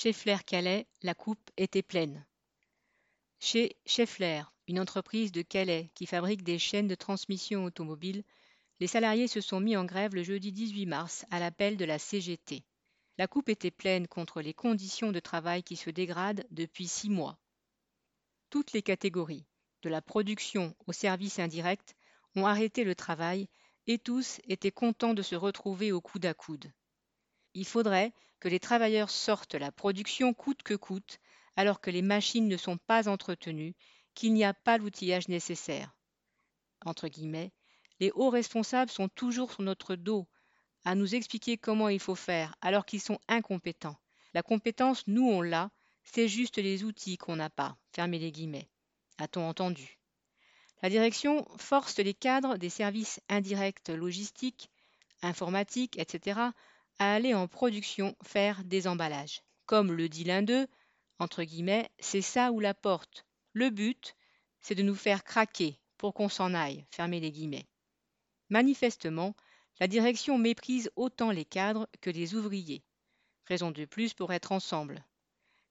Chez Flair-Calais, la coupe était pleine. Chez Scheffler, une entreprise de Calais qui fabrique des chaînes de transmission automobile, les salariés se sont mis en grève le jeudi 18 mars à l'appel de la CGT. La coupe était pleine contre les conditions de travail qui se dégradent depuis six mois. Toutes les catégories, de la production au service indirect, ont arrêté le travail et tous étaient contents de se retrouver au coude à coude. Il faudrait que les travailleurs sortent la production coûte que coûte, alors que les machines ne sont pas entretenues, qu'il n'y a pas l'outillage nécessaire. Entre guillemets, les hauts responsables sont toujours sur notre dos, à nous expliquer comment il faut faire, alors qu'ils sont incompétents. La compétence, nous, on l'a, c'est juste les outils qu'on n'a pas. Fermez les guillemets. A-t-on entendu? La direction force les cadres des services indirects logistiques, informatiques, etc., à aller en production faire des emballages. Comme le dit l'un d'eux, entre guillemets, c'est ça ou la porte. Le but, c'est de nous faire craquer pour qu'on s'en aille. Fermez les guillemets. Manifestement, la direction méprise autant les cadres que les ouvriers. Raison de plus pour être ensemble.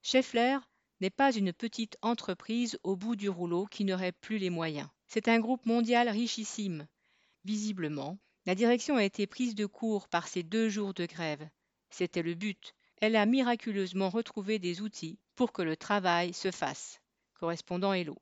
Scheffler n'est pas une petite entreprise au bout du rouleau qui n'aurait plus les moyens. C'est un groupe mondial richissime. Visiblement, la direction a été prise de court par ces deux jours de grève. C'était le but. Elle a miraculeusement retrouvé des outils pour que le travail se fasse. Correspondant Hello.